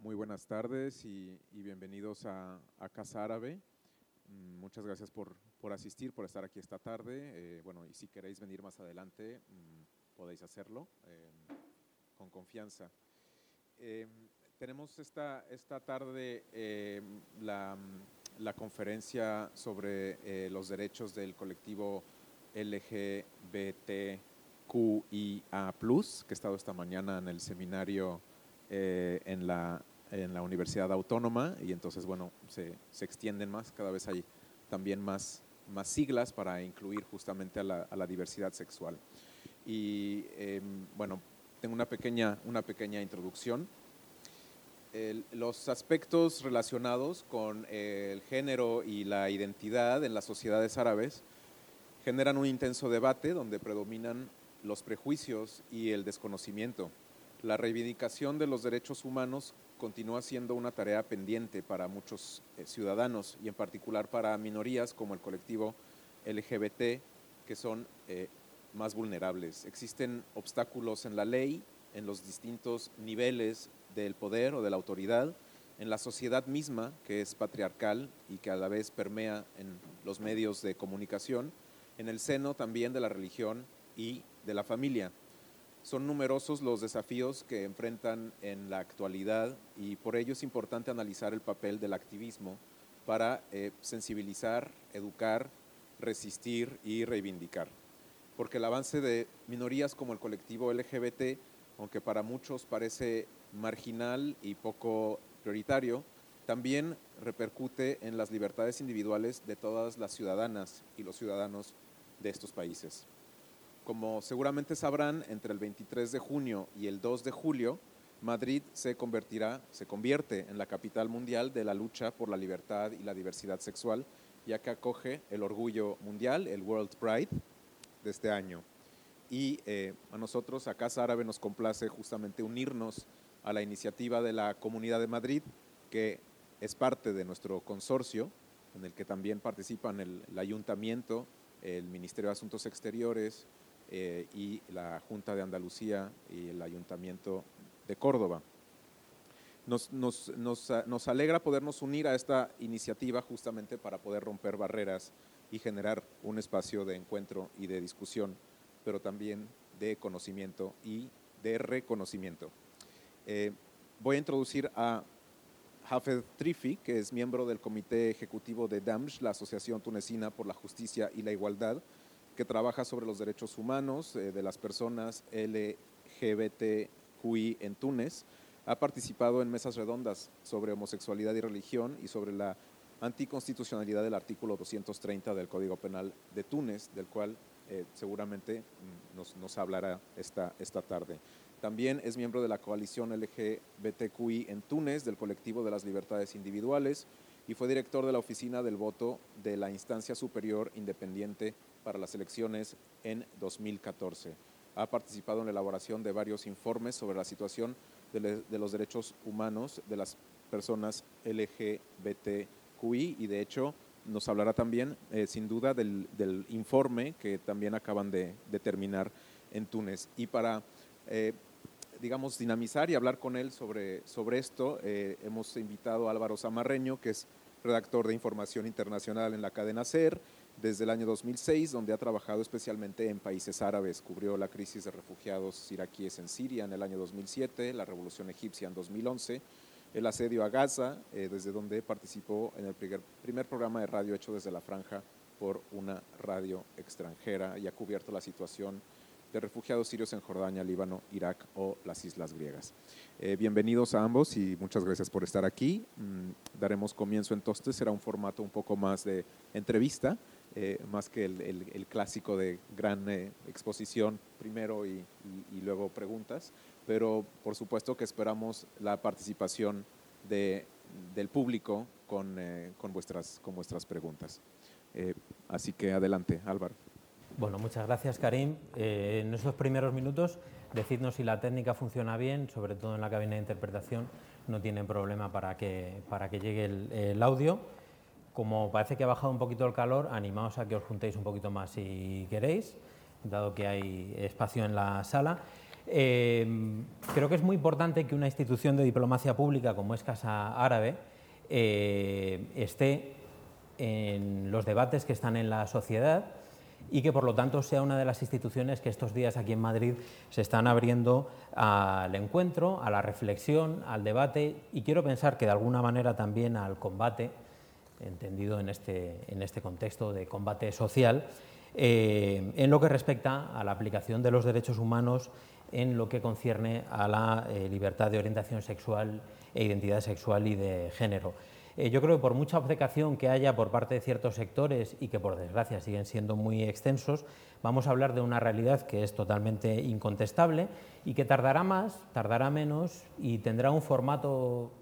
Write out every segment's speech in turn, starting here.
Muy buenas tardes y, bienvenidos a, Casa Árabe. Mm, muchas gracias por, asistir, por estar aquí esta tarde. Eh, bueno, y si queréis venir más adelante, mm, podéis hacerlo eh, con confianza. Eh, tenemos esta, esta tarde la, la, conferencia sobre los derechos del colectivo LGBTQIA, que he estado esta mañana en el seminario eh, en, la, en la Universidad Autónoma y entonces, bueno, se, se, extienden más, cada vez hay también más, más siglas para incluir justamente a la, a la diversidad sexual. Y em, bueno, tengo una pequeña, una pequeña introducción. los aspectos relacionados con el género y la identidad en las sociedades árabes generan un intenso debate donde predominan los prejuicios y el desconocimiento la reivindicación de los derechos humanos continúa siendo una tarea pendiente para muchos eh, ciudadanos y en particular para minorías como el colectivo LGBT que son eh, más vulnerables. Existen obstáculos en la ley, en los distintos niveles del poder o de la autoridad, en la sociedad misma que es patriarcal y que a la vez permea en los medios de comunicación, en el seno también de la religión y de la familia. Son numerosos los desafíos que enfrentan en la actualidad y por ello es importante analizar el papel del activismo para eh, sensibilizar, educar, resistir y reivindicar. Porque el avance de minorías como el colectivo LGBT, aunque para muchos parece marginal y poco prioritario, también repercute en las libertades individuales de todas las ciudadanas y los ciudadanos de estos países. Como seguramente sabrán, entre el 23 de junio y el 2 de julio, Madrid se convertirá, se convierte en la capital mundial de la lucha por la libertad y la diversidad sexual, ya que acoge el orgullo mundial, el World Pride, de este año. Y eh, a nosotros, a Casa Árabe, nos complace justamente unirnos a la iniciativa de la Comunidad de Madrid, que es parte de nuestro consorcio, en el que también participan el ayuntamiento, el Ministerio de Asuntos Exteriores, eh, y la Junta de Andalucía y el Ayuntamiento de Córdoba. Nos, nos, nos, nos, alegra podernos unir a esta iniciativa justamente para poder romper barreras y generar un espacio de encuentro y de discusión, pero también de conocimiento y de reconocimiento. Eh, voy a introducir a Hafez Trifi, que es miembro del Comité Ejecutivo de DAMSH, la Asociación Tunecina por la Justicia y la Igualdad, que trabaja sobre los derechos humanos eh, de las personas LGBTQI en Túnez. Ha participado en mesas redondas sobre homosexualidad y religión y sobre la anticonstitucionalidad del artículo 230 del Código Penal de Túnez, del cual eh, seguramente mm, nos, nos, hablará esta, esta tarde. También es miembro de la coalición LGBTQI en Túnez, del colectivo de las libertades individuales, y fue director de la oficina del voto de la instancia superior independiente para las elecciones en 2014. Ha participado en la elaboración de varios informes sobre la situación de, los derechos humanos de las personas LGBTQI y de hecho nos hablará también eh, sin duda del, informe que también acaban de, terminar en Túnez. Y para, eh, digamos, dinamizar y hablar con él sobre, sobre esto, eh, hemos invitado a Álvaro Zamarreño, que es redactor de información internacional en la cadena SER, desde el año 2006, donde ha trabajado especialmente en países árabes. Cubrió la crisis de refugiados iraquíes en Siria en el año 2007, la revolución egipcia en 2011, el asedio a Gaza, eh, desde donde participó en el primer, primer programa de radio hecho desde la franja por una radio extranjera y ha cubierto la situación de refugiados sirios en Jordania, Líbano, Irak o las islas griegas. Eh, bienvenidos a ambos y muchas gracias por estar aquí. Mm, daremos comienzo entonces, será un formato un poco más de entrevista, eh, más que el, clásico de gran eh, exposición primero y, luego preguntas, pero por supuesto que esperamos la participación de, del público con, con, vuestras, con vuestras preguntas. así que adelante, Álvaro. Bueno, muchas gracias, Karim. Eh, en esos primeros minutos, decidnos si la técnica funciona bien, sobre todo en la cabina de interpretación, no tienen problema para que, para que llegue el, audio. Como parece que ha bajado un poquito el calor, animaos a que os juntéis un poquito más si queréis, dado que hay espacio en la sala. Eh, creo que es muy importante que una institución de diplomacia pública como es Casa Árabe eh, esté en los debates que están en la sociedad y que por lo tanto sea una de las instituciones que estos días aquí en Madrid se están abriendo al encuentro, a la reflexión, al debate y quiero pensar que de alguna manera también al combate, entendido en este, en este contexto de combate social, eh, en lo que respecta a la aplicación de los derechos humanos en lo que concierne a la eh, libertad de orientación sexual e identidad sexual y de género. Eh, yo creo que por mucha obcecación que haya por parte de ciertos sectores y que por desgracia siguen siendo muy extensos, vamos a hablar de una realidad que es totalmente incontestable y que tardará más, tardará menos y tendrá un formato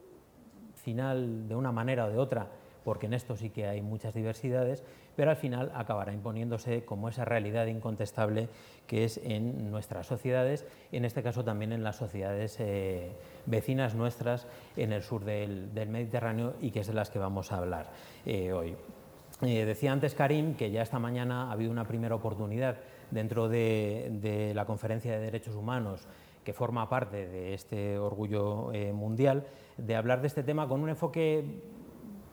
final de una manera o de otra porque en esto sí que hay muchas diversidades, pero al final acabará imponiéndose como esa realidad incontestable que es en nuestras sociedades, en este caso también en las sociedades eh, vecinas nuestras en el sur del, Mediterráneo y que es de las que vamos a hablar eh, hoy. Eh, decía antes Karim que ya esta mañana ha habido una primera oportunidad dentro de, la Conferencia de Derechos Humanos que forma parte de este orgullo mundial, de hablar de este tema con un enfoque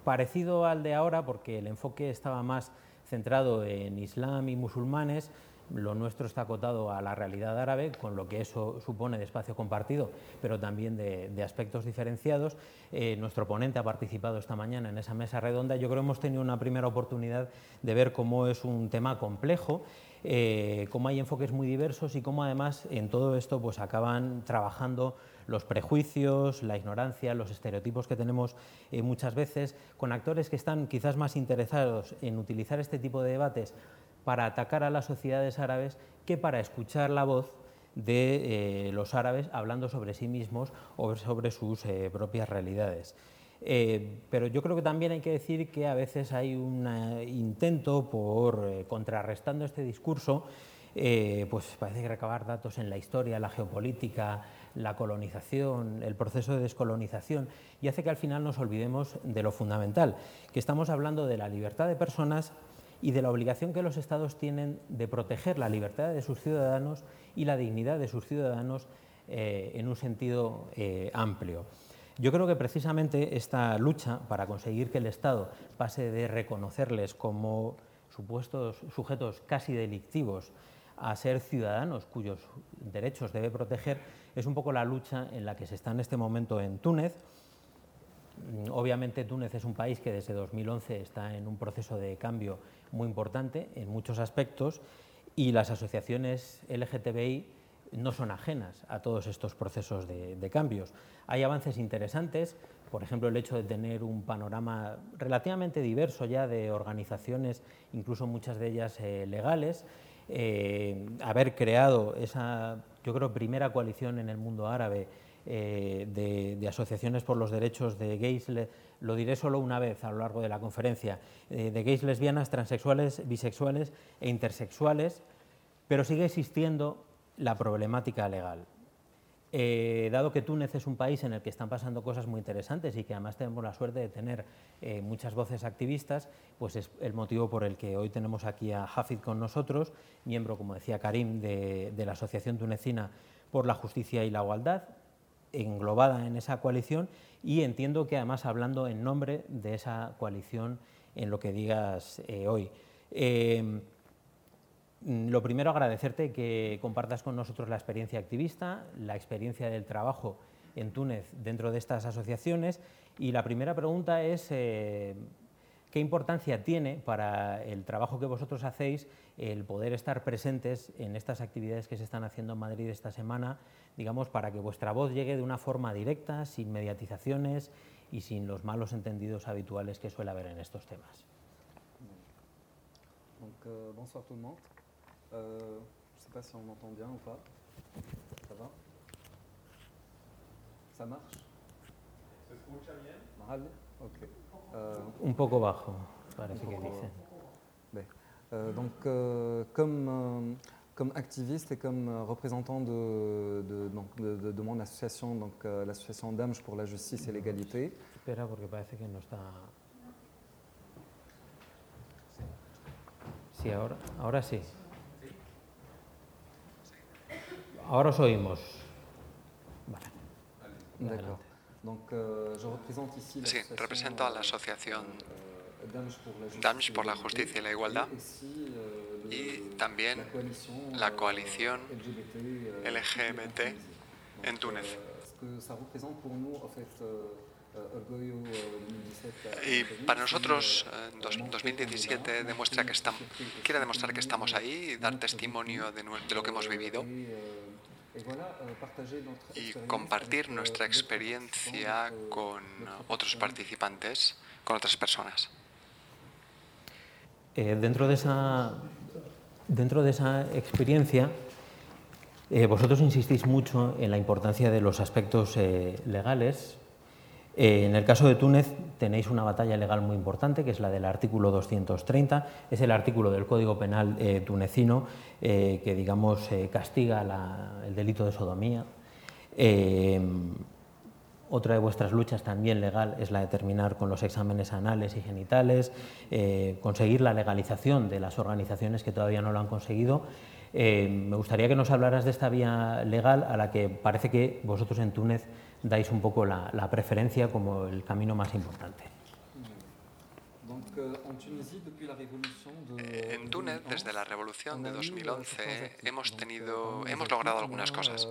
parecido al de ahora, porque el enfoque estaba más centrado en Islam y musulmanes, lo nuestro está acotado a la realidad árabe, con lo que eso supone de espacio compartido, pero también de, aspectos diferenciados. Eh, nuestro ponente ha participado esta mañana en esa mesa redonda. Yo creo que hemos tenido una primera oportunidad de ver cómo es un tema complejo, eh, cómo hay enfoques muy diversos y cómo además en todo esto pues acaban trabajando los prejuicios, la ignorancia, los estereotipos que tenemos eh, muchas veces, con actores que están quizás más interesados en utilizar este tipo de debates para atacar a las sociedades árabes que para escuchar la voz de eh, los árabes hablando sobre sí mismos o sobre sus eh, propias realidades. pero yo creo que también hay que decir que a veces hay un intento por, contrarrestando este discurso, pues parece que recabar datos en la historia, la geopolítica, la colonización, el proceso de descolonización, y hace que al final nos olvidemos de lo fundamental, que estamos hablando de la libertad de personas y de la obligación que los Estados tienen de proteger la libertad de sus ciudadanos y la dignidad de sus ciudadanos eh, en un sentido eh, amplio. Yo creo que precisamente esta lucha para conseguir que el Estado pase de reconocerles como supuestos sujetos casi delictivos a ser ciudadanos cuyos derechos debe proteger, es un poco la lucha en la que se está en este momento en Túnez. Mm, obviamente Túnez es un país que desde 2011 está en un proceso de cambio muy importante en muchos aspectos y las asociaciones LGTBI no son ajenas a todos estos procesos de, cambios. Hay avances interesantes, por ejemplo, el hecho de tener un panorama relativamente diverso ya de organizaciones, incluso muchas de ellas eh, legales, eh, haber creado esa, yo creo, primera coalición en el mundo árabe eh, de, asociaciones por los derechos de gays, lo diré solo una vez a lo largo de la conferencia, eh, de gays, lesbianas, transexuales, bisexuales e intersexuales, pero sigue existiendo la problemática legal. Eh, dado que Túnez es un país en el que están pasando cosas muy interesantes y que además tenemos la suerte de tener eh, muchas voces activistas, pues es el motivo por el que hoy tenemos aquí a Hafid con nosotros, miembro, como decía Karim, de, la Asociación Tunecina por la Justicia y la Igualdad, englobada en esa coalición y entiendo que además hablando en nombre de esa coalición en lo que digas eh, hoy. Lo primero, agradecerte que compartas con nosotros la experiencia activista, la experiencia del trabajo en Túnez dentro de estas asociaciones. Y la primera pregunta es, eh, ¿qué importancia tiene para el trabajo que vosotros hacéis el poder estar presentes en estas actividades que se están haciendo en Madrid esta semana, digamos, para que vuestra voz llegue de una forma directa, sin mediatizaciones y sin los malos entendidos habituales que suele haber en estos temas? Euh, bonsoir tout. Euh, je ne sais pas si on m'entend bien ou pas. Ça va? Ça marche? ¿Se escucha bien? Vale, ok. Euh, Un poco bajo, parece que dice. Euh, donc, euh, comme, euh, comme activiste et comme représentant de, de, donc, de, de mon association, donc l'association Damj pour la justice et l'égalité. Espera, porque parece que no está. Sí, ahora, ahora sí. Ahora os oímos. Vale. Euh, sí, represento a la asociación DAMS por la justicia y la igualdad y también la coalición LGBT en Túnez. Y para nosotros, 2017 demuestra que estamos, quiere demostrar que estamos ahí y dar testimonio de lo que hemos vivido y compartir nuestra experiencia con otros participantes, con otras personas. Eh, dentro, de esa, dentro de esa experiencia, eh, vosotros insistís mucho en la importancia de los aspectos eh, legales. En el caso de Túnez tenéis una batalla legal muy importante, que es la del artículo 230. Es el artículo del Código Penal tunecino que, digamos, castiga el delito de sodomía. Otra de vuestras luchas también legal es la de terminar con los exámenes anales y genitales, eh, conseguir la legalización de las organizaciones que todavía no lo han conseguido. Eh, me gustaría que nos hablaras de esta vía legal a la que parece que vosotros en Túnez dais un poco la preferencia como el camino más importante. En Túnez, desde la revolución de 2011, hemos, tenido, hemos logrado algunas cosas.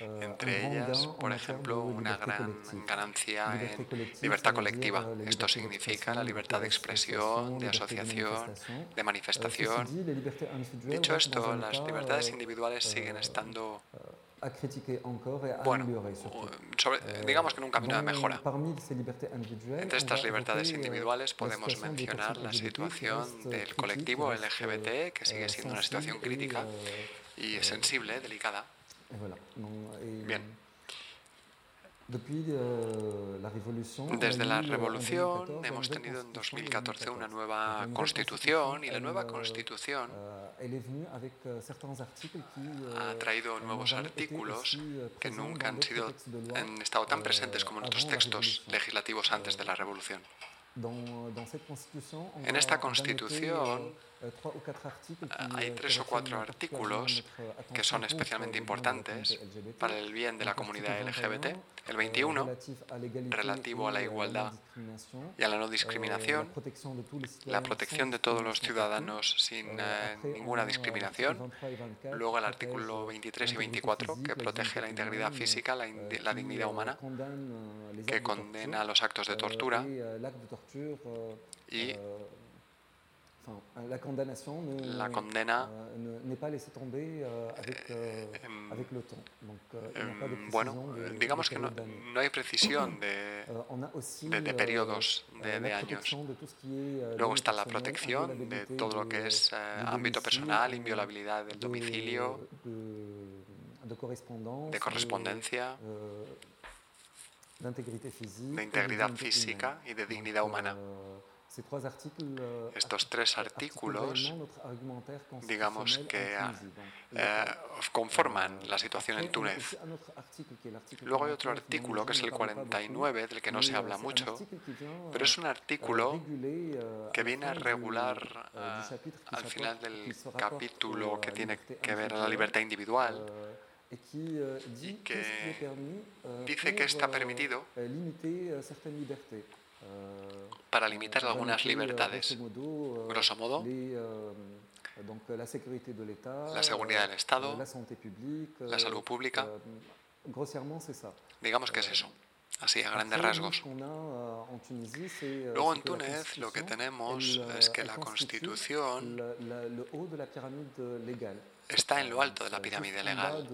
Entre ellas, por ejemplo, una gran ganancia en libertad colectiva. Esto significa la libertad de expresión, de asociación, de manifestación. Dicho esto, las libertades individuales siguen estando bueno, digamos que en un camino de mejora. Entre estas libertades individuales podemos mencionar la situación del colectivo LGBT, que sigue siendo una situación crítica y sensible, delicada. Bien. Euh, Desde la revolución hemos tenido en 2014 una nueva constitución y la nueva constitución euh, euh, ha traído nuevos artículos que nunca han, sido, han estado tan presentes como en otros textos legislativos antes de la revolución. En esta constitución euh, hay euh, tres o cuatro artículos que son especialmente importantes para el bien de la comunidad LGBT. El 21, euh, relativo a la igualdad y a la no discriminación, la protección de todos los ciudadanos sin eh, ninguna discriminación. Luego el artículo 23 y 24, que protege la integridad física, la, la dignidad humana, que condena los actos de tortura y la condena bueno, digamos que no, no hay precisión de, de, de periodos de, de, años. Euh, Luego está la protección de todo lo que es eh, ámbito personal, inviolabilidad del domicilio, de correspondencia, euh, de integridad física y de dignidad humana. Euh, Estos tres artículos, digamos que eh, conforman la situación en Túnez. Luego hay otro artículo, que es el 49, del que no se habla mucho, pero es un artículo euh, que viene a regular eh, al final del capítulo que tiene que ver a la libertad individual. y que dice que está permitido para limitar algunas libertades. Grosso modo, la seguridad del Estado, la salud pública. Digamos que es eso, así a grandes rasgos. Luego en Túnez lo que tenemos es que la Constitución está en lo alto de la pirámide legal.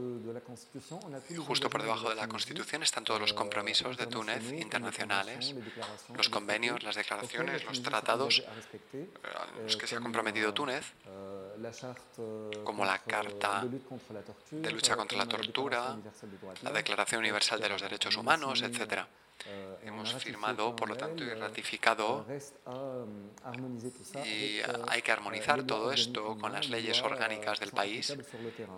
Y justo por debajo de la Constitución están todos los compromisos de Túnez internacionales, los convenios, las declaraciones, los tratados a los que se ha comprometido Túnez, como la Carta de lucha contra la tortura, la Declaración Universal de los Derechos Humanos, etc. hemos firmado, por lo tanto, y ratificado. Y hay que armonizar todo esto con las leyes orgánicas del país,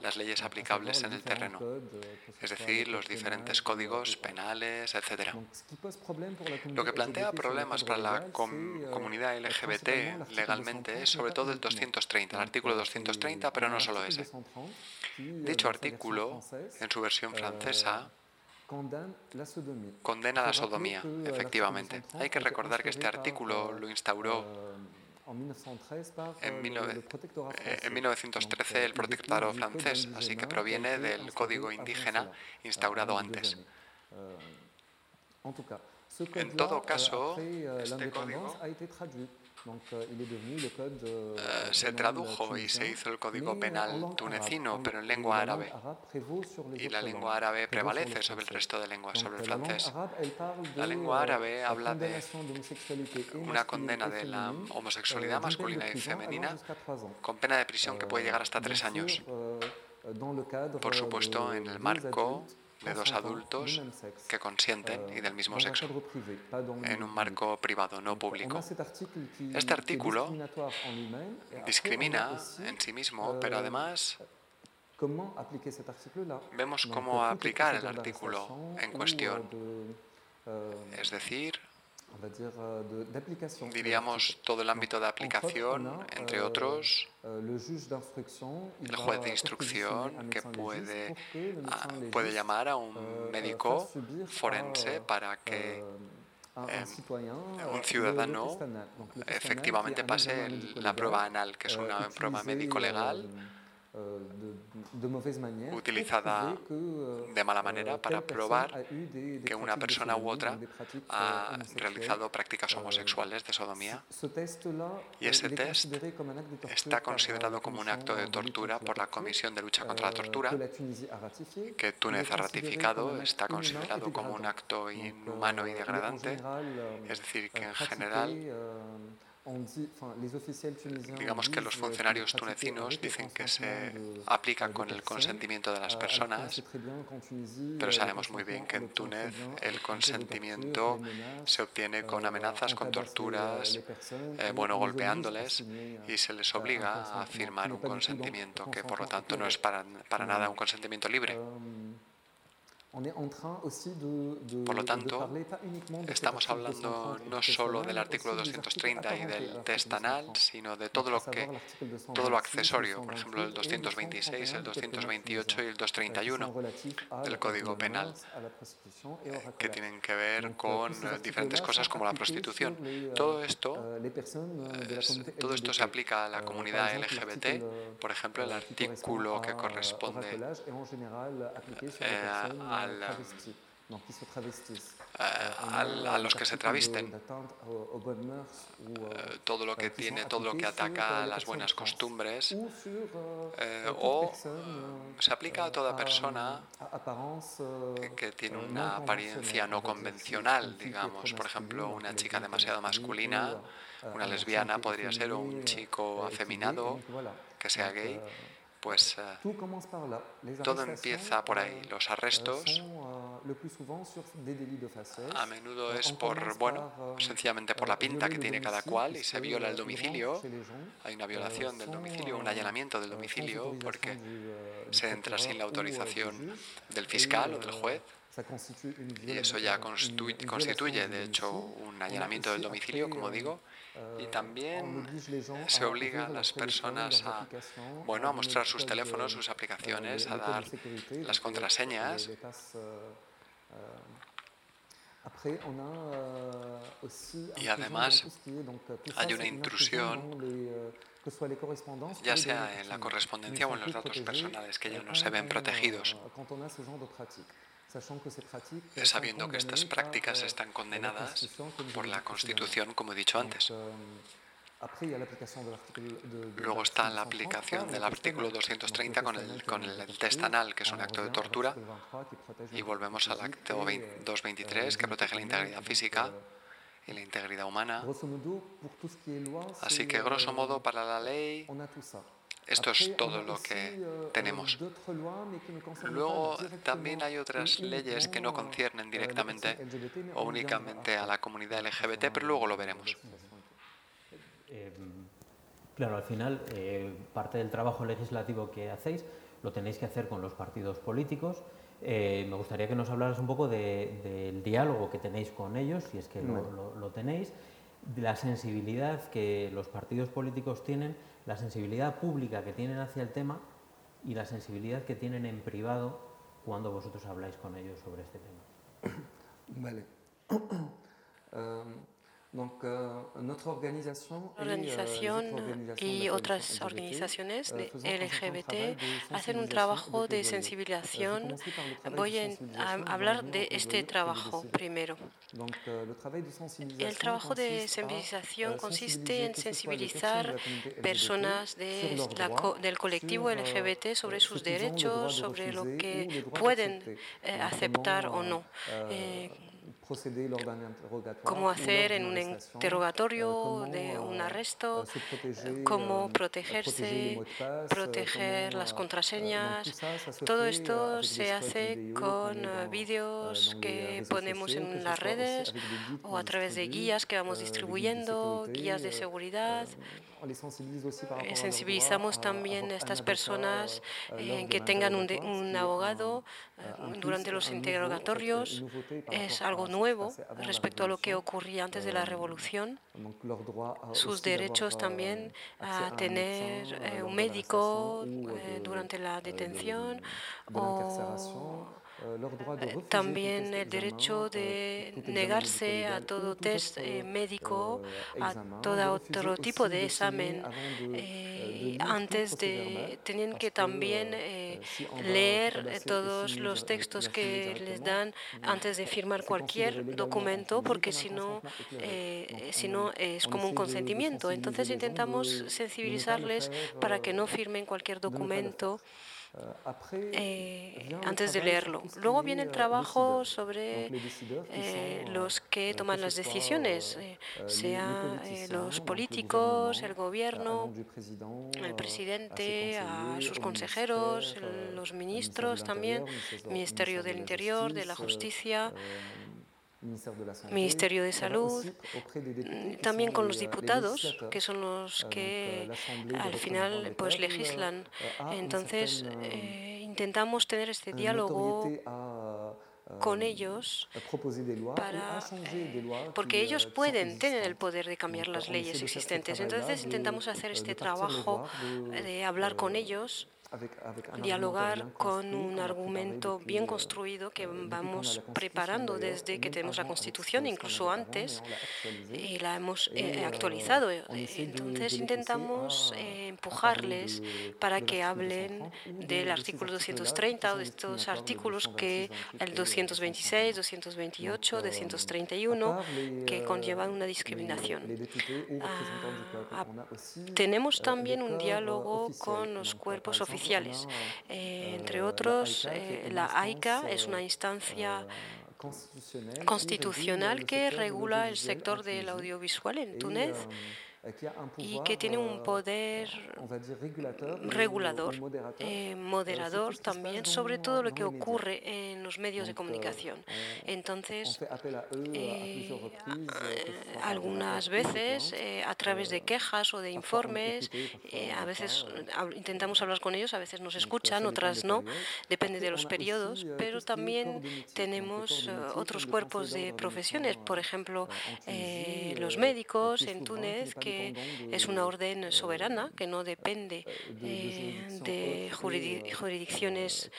las leyes aplicables en el terreno, es decir, los diferentes códigos penales, etc. Lo que plantea problemas para la comunidad LGBT legalmente es sobre todo el 230, el artículo 230, pero no solo ese. Dicho artículo, en su versión francesa, condena la sodomía, efectivamente. Hay que recordar que este artículo lo instauró en, 1913 el protectorado francés, así que proviene del código indígena instaurado antes. En todo caso, este código se tradujo y se hizo el código penal tunecino, pero en lengua árabe. Y la lengua árabe prevalece sobre el resto de lenguas, sobre el francés. La lengua árabe habla de una condena de la homosexualidad masculina y femenina con pena de prisión que puede llegar hasta tres años. Por supuesto, en el marco de dos adultos que consienten y del mismo sexo en un marco privado, no público. Este artículo discrimina en sí mismo, pero además vemos cómo aplicar el artículo en cuestión. Es decir, Euh, diríamos todo el ámbito de aplicación, entre euh, otros, euh, el juez de instrucción que puede, puede llamar a un médico forense para que em, un ciudadano efectivamente pase la prueba anal, que es una prueba médico-legal utilizada de mala manera para probar que una persona u otra ha realizado prácticas homosexuales de sodomía. Y ese test está considerado como un acto de tortura por la Comisión de Lucha contra la Tortura, que Túnez ha ratificado, está considerado como un acto inhumano y degradante, es decir, que en general Digamos que los funcionarios tunecinos dicen que se aplica con el consentimiento de las personas, pero sabemos muy bien que en Túnez el consentimiento se obtiene con amenazas, con torturas, eh, bueno, golpeándoles y se les obliga a firmar un consentimiento que por lo tanto no es para, para nada un consentimiento libre. Por lo tanto, estamos hablando no solo del artículo 230 y del test anal, sino de todo lo que todo lo accesorio, por ejemplo, el 226, el 228 y el 231 del Código Penal, que tienen que ver con diferentes cosas como la prostitución. Todo esto, todo esto se aplica a la comunidad LGBT, por ejemplo, el artículo que corresponde a a, los que se travisten, todo lo que tiene, todo lo que ataca a las buenas costumbres, eh, o se aplica a toda persona que tiene una apariencia no convencional, digamos, por ejemplo, una chica demasiado masculina, una lesbiana podría ser, un chico afeminado que sea gay pues eh, todo empieza por ahí. Los arrestos a menudo es por, bueno, sencillamente por la pinta que tiene cada cual y se viola el domicilio. Hay una violación del domicilio, un allanamiento del domicilio porque se entra sin la autorización del fiscal o del juez. Y eso ya constituye, de hecho, un allanamiento del domicilio, como digo y también se obliga a las personas a, bueno, a mostrar sus teléfonos, sus aplicaciones, a dar las contraseñas. Y además hay una intrusión, ya sea en la correspondencia o en los datos personales, que ya no se ven protegidos sabiendo que estas prácticas están condenadas por la Constitución, como he dicho antes. Luego está la aplicación del artículo 230 con el, con el test anal, que es un acto de tortura, y volvemos al acto 223, que protege la integridad física y la integridad humana. Así que, grosso modo, para la ley Esto es todo lo que tenemos. Luego también hay otras leyes que no conciernen directamente o únicamente a la comunidad LGBT, pero luego lo veremos. Claro, al final eh, parte del trabajo legislativo que hacéis lo tenéis que hacer con los partidos políticos. Eh, me gustaría que nos hablaras un poco del diálogo que tenéis con ellos, si es que lo, lo, tenéis, de la sensibilidad que los partidos políticos tienen, la sensibilidad pública que tienen hacia el tema y la sensibilidad que tienen en privado cuando vosotros habláis con ellos sobre este tema. Vale. Donc, euh, notre organisation, organización y otras organizaciones de LGBT hacen un trabajo de sensibilización. Voy a hablar de este trabajo primero. El trabajo de sensibilización consiste en sensibilizar personas de del colectivo LGBT sobre sus derechos, sobre lo que pueden aceptar o no cómo hacer en un interrogatorio de un arresto, cómo protegerse, proteger las contraseñas. Todo esto se hace con vídeos que ponemos en las redes o a través de guías que vamos distribuyendo, guías de seguridad. Sensibilizamos también a estas personas en que tengan un, un abogado durante los interrogatorios. Es algo nuevo respecto a lo que ocurría antes de la revolución. Sus derechos también a tener un médico durante la detención o también el derecho de negarse a todo test eh, médico, a todo otro tipo de examen. Eh, antes de, tenían que también eh, leer todos los textos que les dan antes de firmar cualquier documento, porque si no, si no es como un consentimiento. Entonces intentamos sensibilizarles para que no firmen cualquier documento. Eh, antes de leerlo. Luego viene el trabajo sobre eh, los que toman las decisiones, eh, sea los políticos, el gobierno, el presidente, a sus consejeros, los ministros también, Ministerio del Interior, de la Justicia. Ministerio de Salud, mm, también con los diputados, que son los que al final pues legislan. Entonces eh, intentamos tener este diálogo con ellos para, porque ellos pueden tener el poder de cambiar las leyes existentes. Entonces intentamos hacer este trabajo de hablar con ellos dialogar con un argumento bien construido que vamos preparando desde que tenemos la Constitución, incluso antes, y la hemos eh, actualizado. Entonces intentamos eh, empujarles para que hablen del artículo 230 o de estos artículos que el 226, 228, 231 que conllevan una discriminación. Ah, tenemos también un diálogo con los cuerpos oficiales eh, entre otros, eh, la AICA es una instancia constitucional que regula el sector del audiovisual en Túnez y que tiene un euh, poder regulador, eh, moderador también sobre todo lo que ocurre en los medios de comunicación. Entonces, eh, algunas veces eh, a través de quejas o de informes, a veces intentamos hablar con ellos, a veces nos escuchan, otras no, depende de los periodos, pero también tenemos otros cuerpos de profesiones, por ejemplo, los médicos en Túnez que es una orden soberana que no depende eh, de jurisdicciones,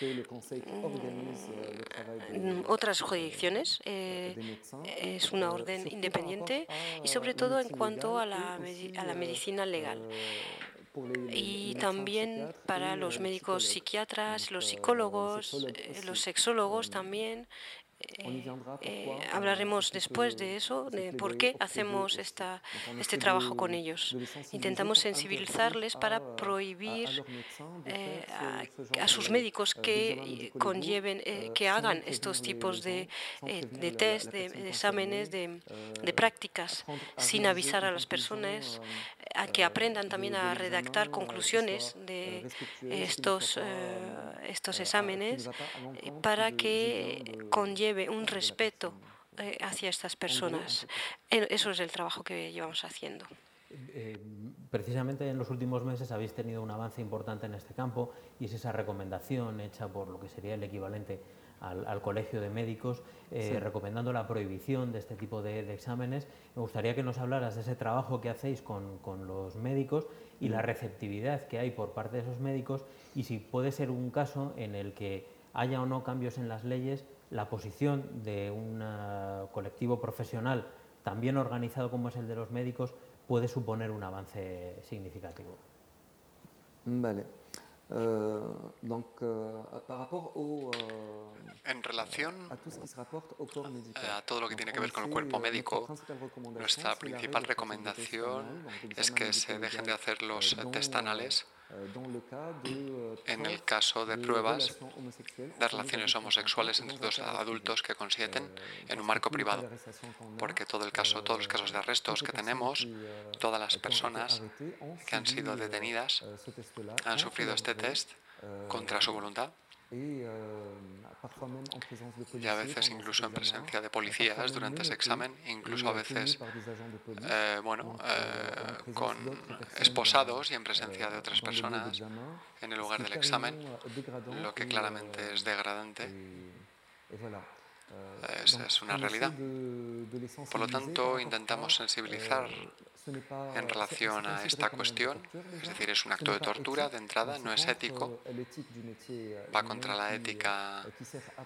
mm, otras jurisdicciones. Eh, es una orden independiente y sobre todo en cuanto a la, a la medicina legal y también para los médicos psiquiatras, los psicólogos, eh, los sexólogos también eh, hablaremos después de eso, de por qué hacemos esta, este trabajo con ellos. Intentamos sensibilizarles para prohibir eh, a, sus médicos que conlleven, eh, que hagan estos tipos de, de test, de, exámenes, de, de, prácticas, sin avisar a las personas, a que aprendan también a redactar conclusiones de estos, estos exámenes para que un respeto eh, hacia estas personas. Eso es el trabajo que llevamos haciendo. Eh, precisamente en los últimos meses habéis tenido un avance importante en este campo y es esa recomendación hecha por lo que sería el equivalente al, Colegio de Médicos, eh, recomendando la prohibición de este tipo de, exámenes. Me gustaría que nos hablaras de ese trabajo que hacéis con, con los médicos y la receptividad que hay por parte de esos médicos y si puede ser un caso en el que haya o no cambios en las leyes, la posición de un eh, colectivo profesional tan bien organizado como es el de los médicos puede suponer un avance significativo. Vale. Euh, donc, euh, par rapport au, euh, en relación a todo lo que tiene que ver con el cuerpo médico, nuestra principal recomendación es que se dejen de hacer los test anales en el caso de pruebas de relaciones homosexuales entre dos adultos que consienten en un marco privado, porque todo el caso, todos los casos de arrestos que tenemos, todas las personas que han sido detenidas han sufrido este test contra su voluntad y a veces incluso en presencia de policías durante ese examen, incluso a veces eh, bueno, eh, con esposados y en presencia de otras personas en el lugar del examen, lo que claramente es degradante. es una realidad. Por lo tanto, intentamos sensibilizar en relación a esta cuestión, es decir, es un acto de tortura de entrada, no es ético, va contra la ética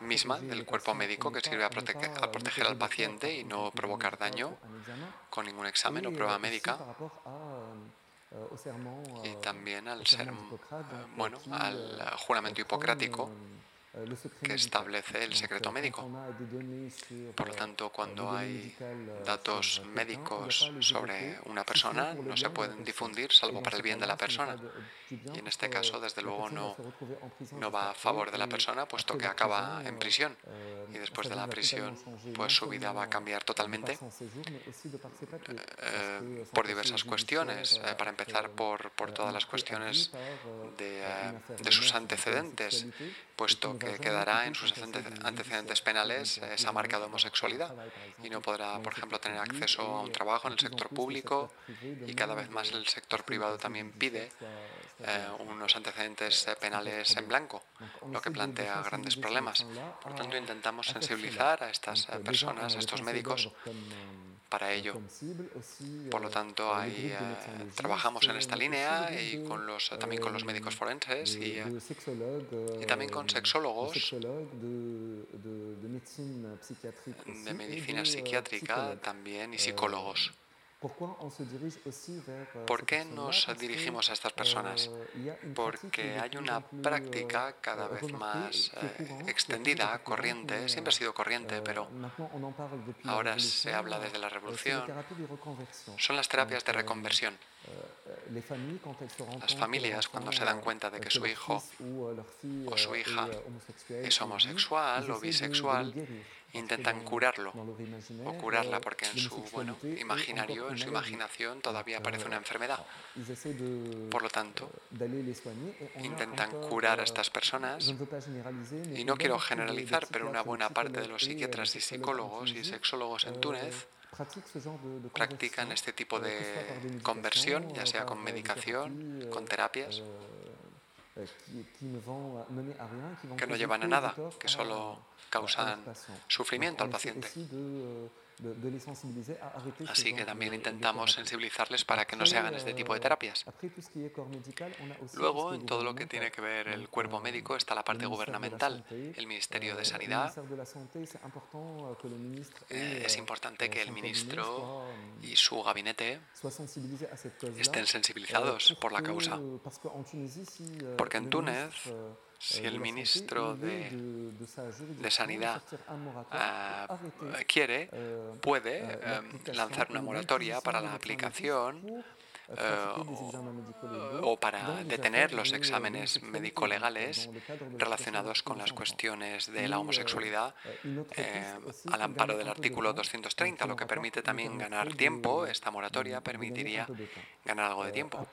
misma del cuerpo médico que sirve a, proteger al paciente y no provocar daño con ningún examen o prueba médica. y también al ser, bueno, al juramento hipocrático que establece el secreto médico. Por lo tanto, cuando hay datos médicos sobre una persona, no se pueden difundir salvo para el bien de la persona. Y en este caso, desde luego, no, no va a favor de la persona, puesto que acaba en prisión. Y después de la prisión, pues su vida va a cambiar totalmente eh, por diversas cuestiones. Eh, para empezar, por, por todas las cuestiones de, eh, de sus antecedentes, puesto que quedará en sus antecedentes penales esa marca de homosexualidad y no podrá, por ejemplo, tener acceso a un trabajo en el sector público y cada vez más el sector privado también pide eh, unos antecedentes penales en blanco, lo que plantea grandes problemas. Por tanto, intentamos sensibilizar a estas personas, a estos médicos, para ello. Por lo tanto, ahí eh, trabajamos en esta línea y con los, también con los médicos forenses y, eh, y también con sexólogos de medicina psiquiátrica también y psicólogos. Euh, ¿Por qué nos dirigimos a estas personas? Euh, Porque hay una práctica cada vez más eh, extendida, corriente, siempre ha sido corriente, pero ahora se habla desde la revolución. Son las terapias de reconversión. Las familias, cuando se dan cuenta de que su hijo o su hija es homosexual o bisexual, intentan curarlo o curarla porque en su bueno, imaginario, en su imaginación todavía parece una enfermedad. Por lo tanto, intentan curar a estas personas y no quiero generalizar, pero una buena parte de los psiquiatras y psicólogos y sexólogos en Túnez practican este tipo de conversión, ya sea con medicación, con terapias, que no llevan a nada, que solo causan sufrimiento al paciente. Así que también intentamos sensibilizarles para que no se hagan este tipo de terapias. Luego, en todo lo que tiene que ver el cuerpo médico está la parte gubernamental, el Ministerio de Sanidad. es importante que el ministro y su gabinete estén sensibilizados por la causa. Porque en Túnez si el ministro de, Sanidad ah, quiere, puede em, lanzar una moratoria para la aplicación eh, o para detener los exámenes médico-legales relacionados con las cuestiones de la homosexualidad eh, al amparo del artículo 230, lo que permite también ganar tiempo. Esta moratoria permitiría ganar algo de tiempo.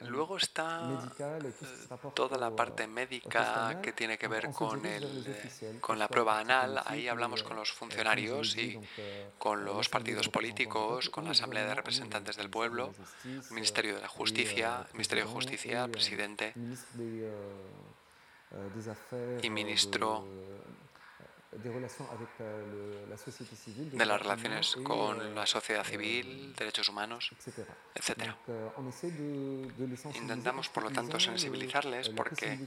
Luego está toda la parte médica que tiene que ver con, el, con la prueba anal. Ahí hablamos con los funcionarios y con los partidos políticos, con la Asamblea de Representantes del Pueblo, el Ministerio de la Justicia, el Ministerio de Justicia, el presidente y ministro de las relaciones con la sociedad civil, derechos humanos, etc. Intentamos, por lo tanto, sensibilizarles porque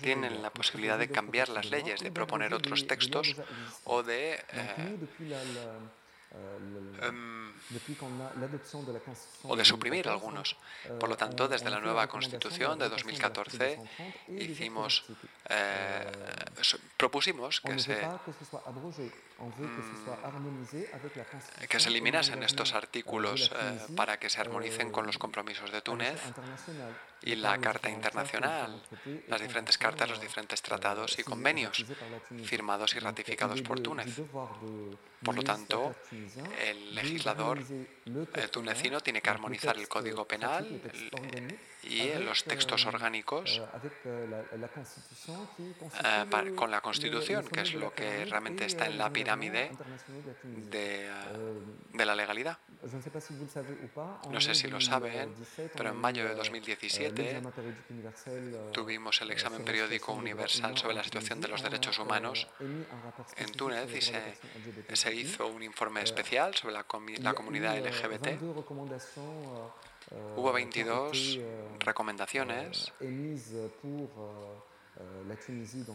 tienen la posibilidad de cambiar las leyes, de proponer otros textos o de Em, o de suprimir algunos. Por lo tanto, desde la nueva Constitución de 2014 hicimos, eh, propusimos que se, que se eliminasen estos artículos eh, para que se armonicen con los compromisos de Túnez y la Carta Internacional, las diferentes cartas, los diferentes tratados y convenios firmados y ratificados por Túnez. Por lo tanto, el legislador tunecino tiene que armonizar el Código Penal y los textos orgánicos eh, con la Constitución, que es lo que realmente está en la pirámide de, de la legalidad. No sé si lo saben, pero en mayo de 2017 tuvimos el examen periódico universal sobre la situación de los derechos humanos en Túnez y se, se hizo un informe especial sobre la, la comunidad LGBT. Hubo 22 recomendaciones.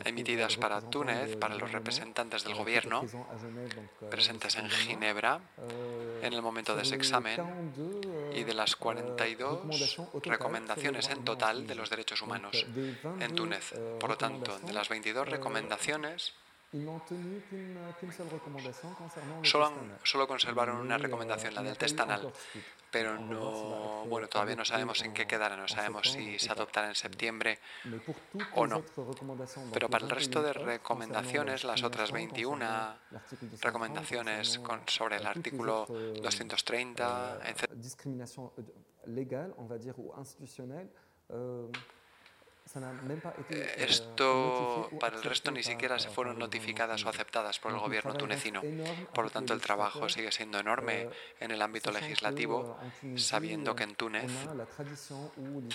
emitidas para Túnez, para los representantes del gobierno. presentes en Ginebra en el momento de ese examen y de las 42 recomendaciones en total de los derechos humanos en Túnez. Por lo tanto, de las 22 recomendaciones, Solo, solo, conservaron una recomendación, la del test anal, pero no, bueno, todavía no sabemos en qué quedará, no sabemos si se adoptará en septiembre o no. Pero para el resto de recomendaciones, las otras 21 recomendaciones con, sobre el artículo 230, etc. Eh, esto para el resto ni siquiera se fueron notificadas o aceptadas por el gobierno tunecino. Por lo tanto, el trabajo sigue siendo enorme en el ámbito legislativo, sabiendo que en Túnez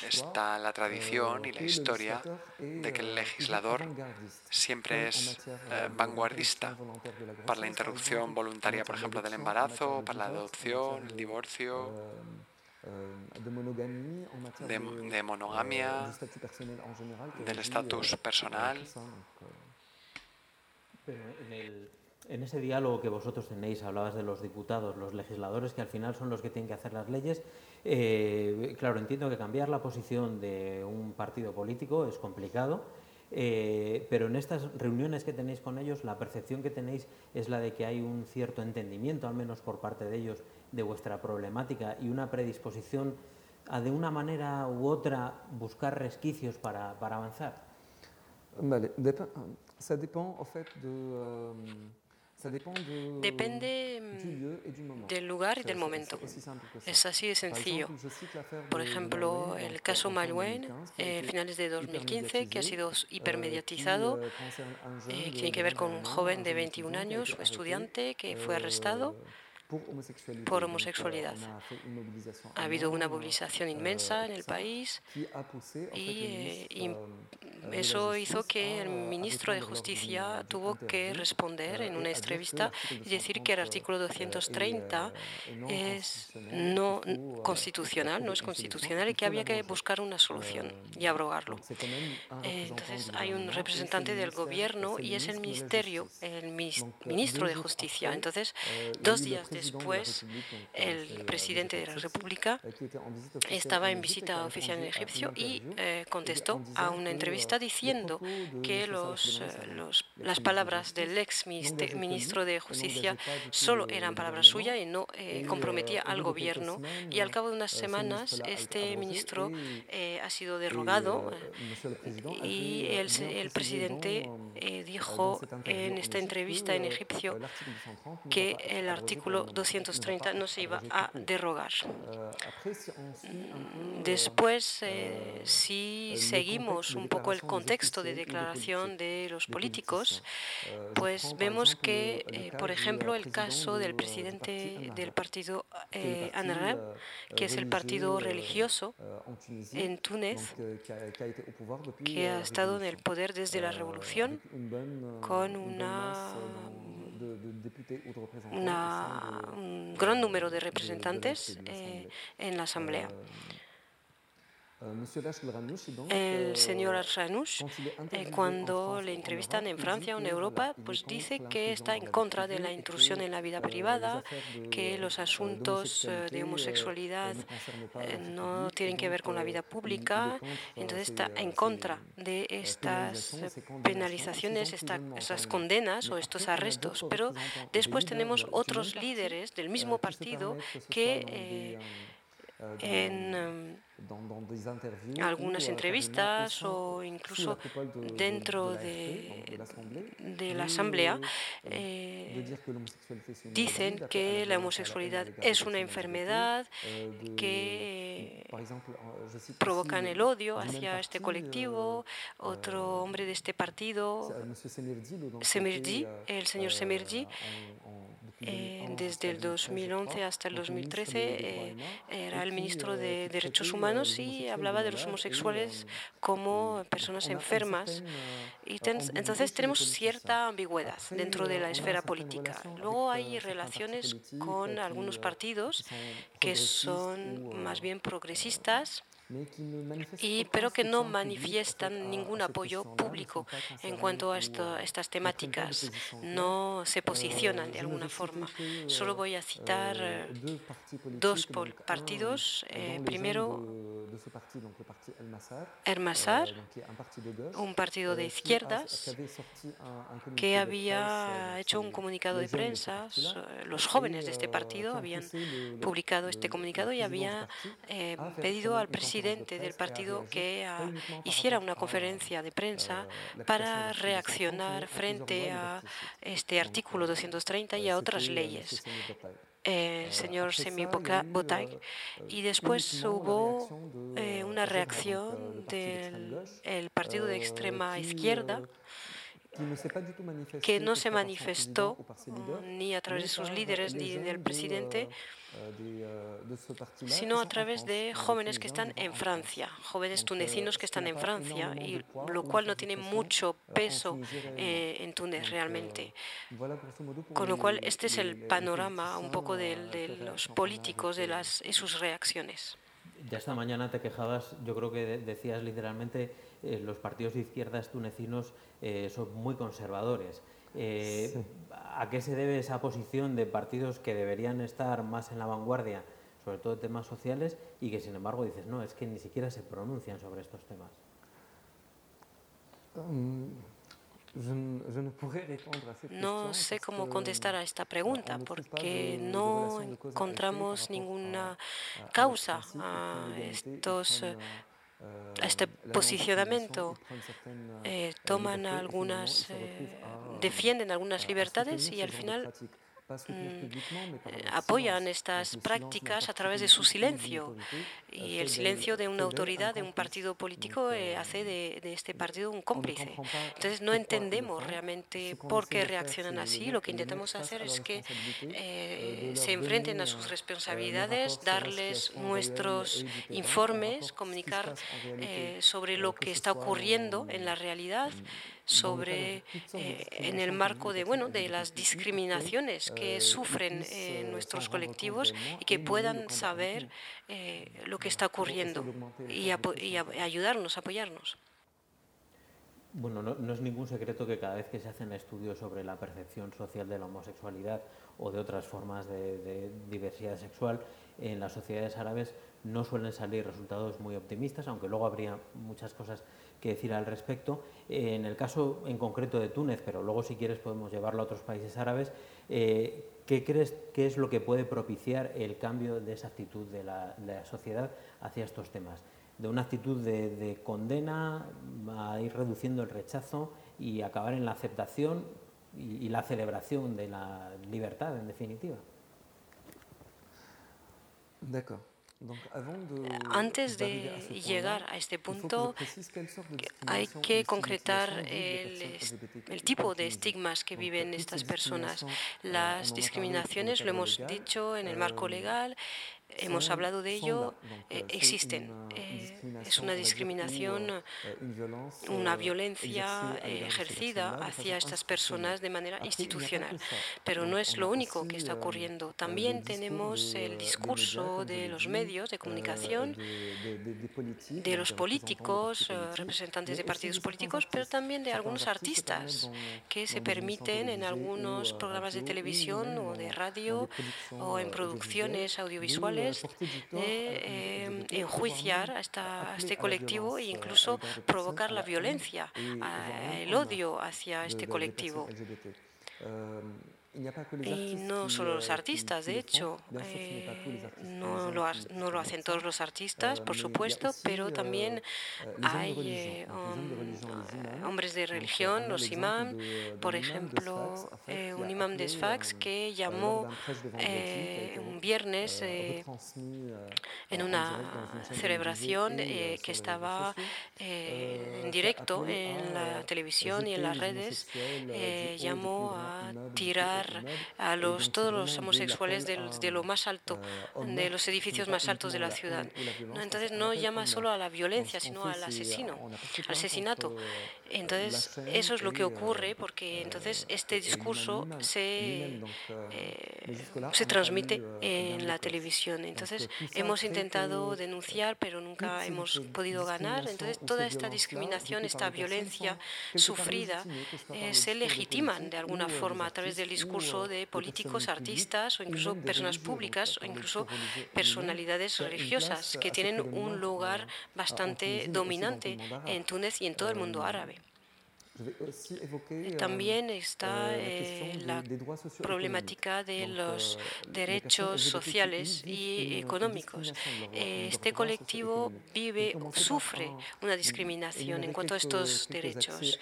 está la tradición y la historia de que el legislador siempre es eh, vanguardista para la interrupción voluntaria, por ejemplo, del embarazo, para la adopción, el divorcio de monogamia, del estatus personal. en, ese diálogo que vosotros tenéis, hablabas de los diputados, los legisladores, que al final son los que tienen que hacer las leyes. Eh, claro, entiendo que cambiar la posición de un partido político es complicado. Eh, pero en estas reuniones que tenéis con ellos, la percepción que tenéis es la de que hay un cierto entendimiento, al menos por parte de ellos, de vuestra problemática y una predisposición a de una manera u otra buscar resquicios para, para avanzar? Vale, ça dépend en fait de, euh, Depende del lugar y del momento. Es así de sencillo. Por ejemplo, el caso Malouin, eh, finales de 2015, que ha sido hipermediatizado, eh, tiene que ver con un joven de 21 años, estudiante, que fue arrestado por homosexualidad. Ha habido una movilización inmensa en el país y, eh, eso hizo que el ministro de Justicia tuvo que responder en una entrevista y decir que el artículo 230 es no constitucional, no es constitucional y que había que buscar una solución y abrogarlo. Entonces hay un representante del gobierno y es el ministerio, el ministro de Justicia. Entonces, dos días después después el presidente de la República estaba en visita oficial en Egipcio y contestó a una entrevista diciendo que los, las palabras del ex ministro de Justicia solo eran palabras suyas y no comprometía al gobierno. Y al cabo de unas semanas, este ministro ha sido derogado y el, el presidente dijo en esta entrevista en Egipcio que el artículo 230 no se iba a derogar. Después, eh, si seguimos un poco el contexto de declaración de los políticos, pues vemos que, eh, por ejemplo, el caso del presidente del partido eh, que es el partido religioso en Túnez, que ha estado en el poder desde la revolución con una un gran número de representantes eh, en la Asamblea. El señor Arranouch, eh, cuando le entrevistan en Francia o en Europa, pues dice que está en contra de la intrusión en la vida privada, que los asuntos eh, de homosexualidad eh, no tienen que ver con la vida pública, entonces está en contra de estas penalizaciones, estas condenas o estos arrestos. Pero después tenemos otros líderes del mismo partido que en em, algunas entrevistas o incluso dentro de, de la Asamblea. eh, dicen que la homosexualidad es una enfermedad que provocan el odio hacia este colectivo. Otro hombre de este partido, el señor Semirji, eh, desde el 2011 hasta el 2013 eh, era el ministro de Derechos Humanos y hablaba de los homosexuales como personas enfermas. Y entonces tenemos cierta ambigüedad dentro de la esfera política. Luego hay relaciones con algunos partidos que son más bien progresistas y, pero que no manifiestan ningún apoyo público en cuanto a estas temáticas, no se posicionan de alguna forma. Solo voy a citar eh, dos partidos. Eh, primero, Hermasar, un partido de izquierdas que había hecho un comunicado de prensa. Los jóvenes de este partido habían publicado este comunicado y había eh, pedido al presidente presidente del partido que hiciera una conferencia de prensa para reaccionar frente a este artículo 230 y a otras leyes. El señor Semi Botay y después hubo eh, una reacción del partido de extrema izquierda que no se manifestó ni a través de sus líderes ni del presidente sino a través de jóvenes que están en Francia, jóvenes tunecinos que están en Francia, y lo cual no tiene mucho peso eh, en Túnez realmente. Con lo cual, este es el panorama un poco de, los políticos de las, y sus reacciones. Ya esta mañana te quejabas, yo creo que decías literalmente, eh, los partidos de izquierdas tunecinos eh, son muy conservadores. Eh, ¿A qué se debe esa posición de partidos que deberían estar más en la vanguardia, sobre todo de temas sociales, y que sin embargo dices, no, es que ni siquiera se pronuncian sobre estos temas? Um, no sé cómo contestar a esta pregunta porque no encontramos ninguna causa a estos este posicionamiento eh, toman algunas, eh, defienden algunas libertades y al final Mm, eh, apoyan estas prácticas a través de su silencio y el silencio de una autoridad, de un partido político, eh, hace de, este partido un cómplice. Entonces no entendemos realmente por qué reaccionan así. Lo que intentamos hacer es que eh, se enfrenten a sus responsabilidades, darles nuestros informes, comunicar sobre lo que está ocurriendo en la realidad sobre eh, en el marco de bueno de las discriminaciones que sufren eh, nuestros colectivos y que puedan saber eh, lo que está ocurriendo y, y ayudarnos, apoyarnos. Bueno, no, es ningún secreto que cada vez que se hacen estudios sobre la percepción social de la homosexualidad o de otras formas de, diversidad sexual en las sociedades árabes no suelen salir resultados muy optimistas, aunque luego habría muchas cosas que decir al respecto. en el caso en concreto de Túnez, pero luego si quieres podemos llevarlo a otros países árabes, eh, ¿qué crees que es lo que puede propiciar el cambio de esa actitud de la sociedad hacia estos temas? de una actitud de, condena a ir reduciendo el rechazo y acabar en la aceptación y, la celebración de la libertad, en definitiva. Antes de llegar a este punto, hay que concretar el, el, tipo de estigmas que viven estas personas. Las discriminaciones, lo hemos dicho en el marco legal, hemos hablado de ello, eh, existen. Eh, es una discriminación, una violencia eh, ejercida hacia estas personas de manera institucional. Pero no es lo único que está ocurriendo. También tenemos el discurso de los medios de comunicación, de los políticos, representantes de partidos políticos, pero también de algunos artistas que se permiten en algunos programas de televisión o de radio o en producciones audiovisuales de enjuiciar a, este colectivo e incluso provocar la violencia, el odio hacia este colectivo. Y no solo los artistas, de hecho, eh, no, lo, no, lo, hacen todos los artistas, por supuesto, pero también hay hombres de religión, los imam, por ejemplo, un imam de Sfax que llamó un viernes en una celebración que estaba en directo en la televisión y en las redes, llamó a tirar a los, todos los homosexuales de, lo más alto, de los edificios más altos de la ciudad. Entonces no llama solo a la violencia, sino al asesino, al asesinato. Entonces eso es lo que ocurre porque entonces este discurso se, eh, se transmite en la televisión. Entonces hemos intentado denunciar, pero nunca hemos podido ganar. Entonces toda esta discriminación, esta violencia sufrida, eh, se legitiman de alguna forma a través del discurso de políticos, artistas o incluso personas públicas o incluso personalidades religiosas que tienen un lugar bastante dominante en Túnez y en todo el mundo árabe. También está la problemática de los derechos sociales y económicos. Este colectivo vive, sufre una discriminación en cuanto a estos derechos.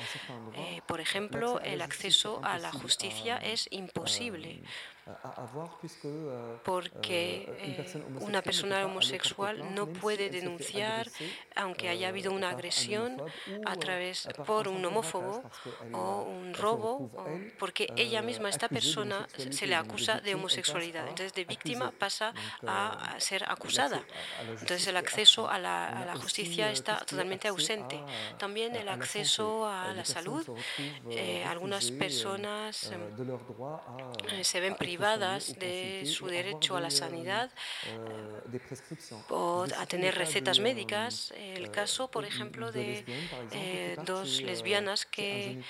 por ejemplo, el acceso a la justicia es imposible porque una persona homosexual no puede denunciar, aunque haya habido una agresión a través por un homófobo o un robo, porque ella misma, esta persona, se le acusa de homosexualidad. Entonces, de víctima pasa a ser acusada. Entonces, el acceso a la, justicia está totalmente ausente. También el acceso a la salud. algunas personas se ven privadas privadas de su derecho a la sanidad o a tener recetas médicas. El caso, por ejemplo, de eh, dos lesbianas que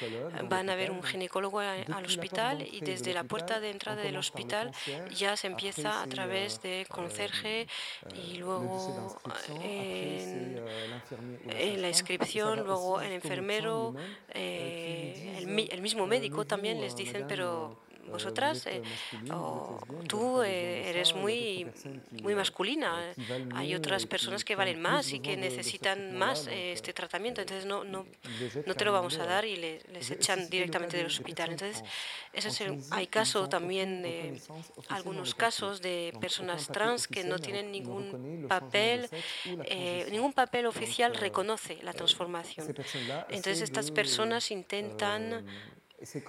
van a ver un ginecólogo al hospital y desde la puerta de entrada del hospital ya se empieza a través de conserje y luego en, la inscripción, luego el enfermero, eh, el mismo médico también les dicen, pero vosotras, eh, tú eh, eres muy, muy masculina. Hay otras personas que valen más y que necesitan más eh, este tratamiento, entonces no, no, no te lo vamos a dar y les echan directamente del hospital. Entonces, eso es hay caso también de algunos casos de personas trans que no tienen ningún papel, ningún papel oficial reconoce la transformación. Entonces, estas personas intentan eh,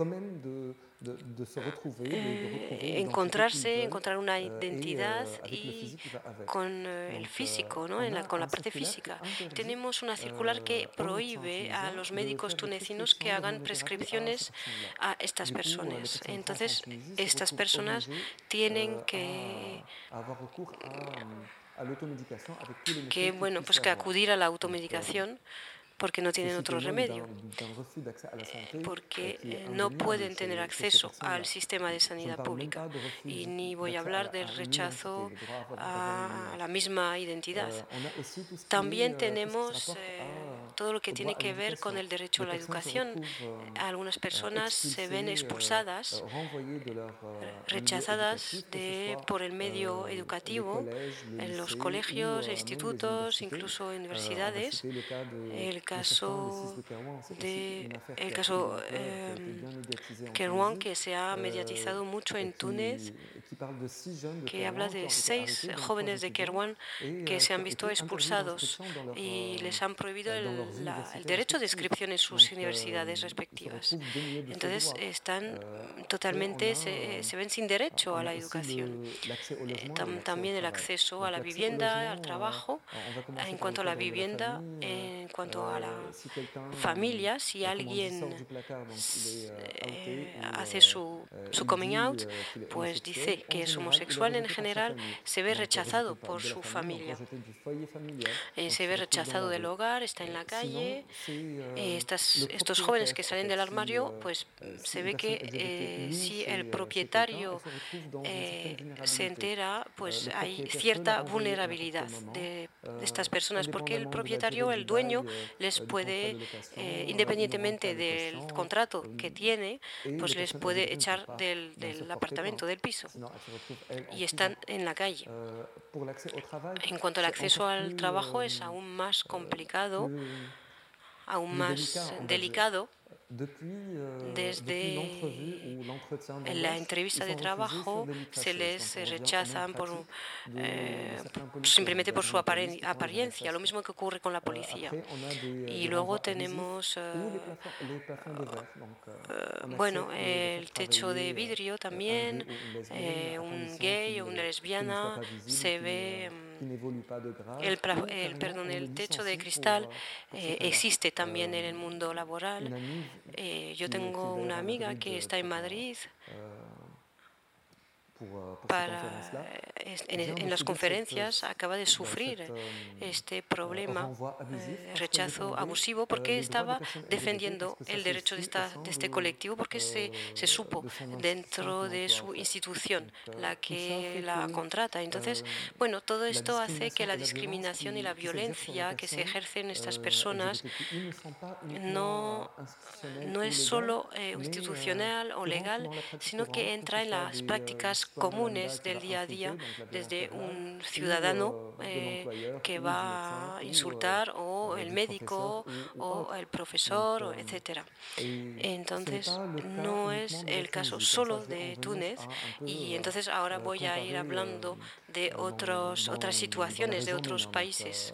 encontrarse, encontrar una euh, identidad y con euh, el físico, ¿no? en la, con la parte física. Tenemos una circular que euh, prohíbe a los médicos tunecinos que hagan prescripciones a estas personas. Entonces, estas personas tienen que que bueno pues que acudir a la automedicación porque no tienen otro remedio, porque eh, no pueden tener acceso al sistema de sanidad pública. Y ni voy a hablar del rechazo a la misma identidad. También tenemos eh, todo lo que tiene que ver con el derecho a la educación. Algunas personas se ven expulsadas, rechazadas de, por el medio educativo en los colegios, institutos, incluso universidades. El caso de el caso eh, que se ha mediatizado mucho en Túnez, que habla de seis jóvenes de Kerwan que se han visto expulsados y les han prohibido el, derecho de inscripción en sus universidades respectivas. Entonces están totalmente, se, se ven sin derecho a la educación. también el acceso a la vivienda, al trabajo. En cuanto a la vivienda, en cuanto a la familia, si alguien hace su, su coming out, pues dice que es homosexual en general, se ve rechazado por su familia. Eh, se ve rechazado del hogar, está en la calle. Eh, estas, estos jóvenes que salen del armario, pues se ve que eh, si el propietario se entera, pues hay cierta vulnerabilidad de, estas personas, porque el propietario, el dueño, les puede, independientemente del contrato que tiene, pues les puede echar del, del apartamento, del piso. Y están en la calle. En cuanto al acceso al trabajo es aún más complicado, aún más delicado Euh, Desde la entrevista de trabajo se les rechazan por, eh, simplemente por su apariencia, lo mismo que ocurre con la policía. Y luego tenemos, eh, eh, bueno, el techo de vidrio también, un gay o una lesbiana se ve el, el, perdón, el techo de cristal eh, existe también en el mundo laboral. Eh, yo tengo una amiga que está en Madrid para, en, las conferencias acaba de sufrir este problema, eh, rechazo abusivo, porque estaba defendiendo el derecho de, esta, de este colectivo, porque se, se supo dentro de su institución la que la contrata. Entonces, bueno, todo esto hace que la discriminación y la violencia que se ejercen estas personas no, no es solo eh, institucional o legal, sino que entra en las prácticas comunes del día a día, desde un ciudadano eh, que va a insultar o el médico o el profesor, etcétera. Entonces, no es el caso solo de Túnez y entonces ahora voy a ir hablando de otros, otras situaciones de otros países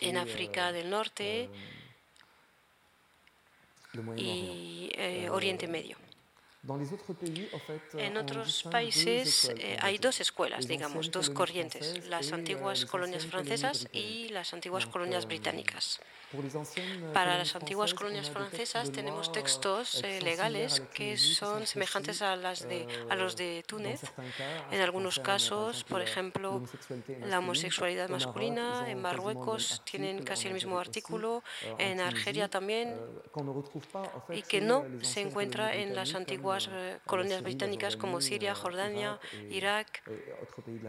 en África del Norte y eh, Oriente Medio. En otros países eh, hay dos escuelas, digamos, dos corrientes, las antiguas colonias francesas y las antiguas colonias británicas. Para las antiguas colonias francesas tenemos textos eh, legales que son semejantes a, las de, a los de Túnez. En algunos casos, por ejemplo, la homosexualidad masculina, en Marruecos tienen casi el mismo artículo, en Argelia también, y que no se encuentra en las antiguas eh, colonias británicas como Siria, Jordania, Irak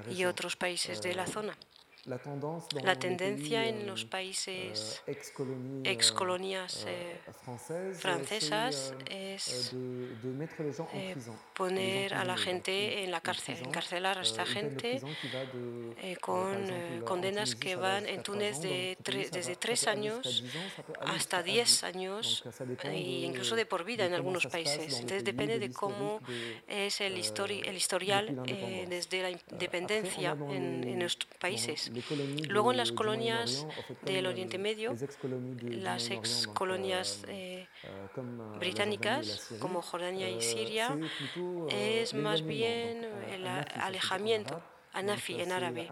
y otros países de la zona. La tendencia en los países ex colonias francesas es poner a la gente en la cárcel, encarcelar a esta gente eh, con eh, condenas que van en Túnez de desde tres años hasta diez años e incluso de por vida en algunos países. Entonces depende de cómo es el, el historial desde la independencia en, en nuestros países. Luego en las colonias del Oriente Medio, las ex colonias eh, británicas como Jordania y Siria, es más bien el alejamiento anafi en árabe,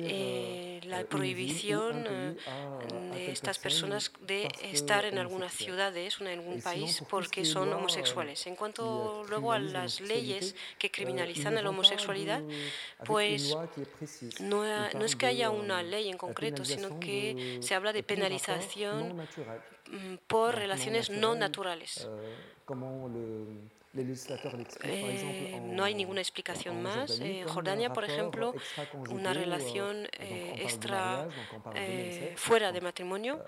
eh, la prohibición de estas personas de estar en algunas ciudades o en algún país porque son homosexuales. En cuanto luego a las leyes que criminalizan la homosexualidad, pues no, no es que haya una ley en concreto, sino que se habla de penalización mm, por relaciones no naturales. Eh, no hay ninguna explicación más. En Jordania, por ejemplo, una relación eh, extra eh, fuera de matrimonio,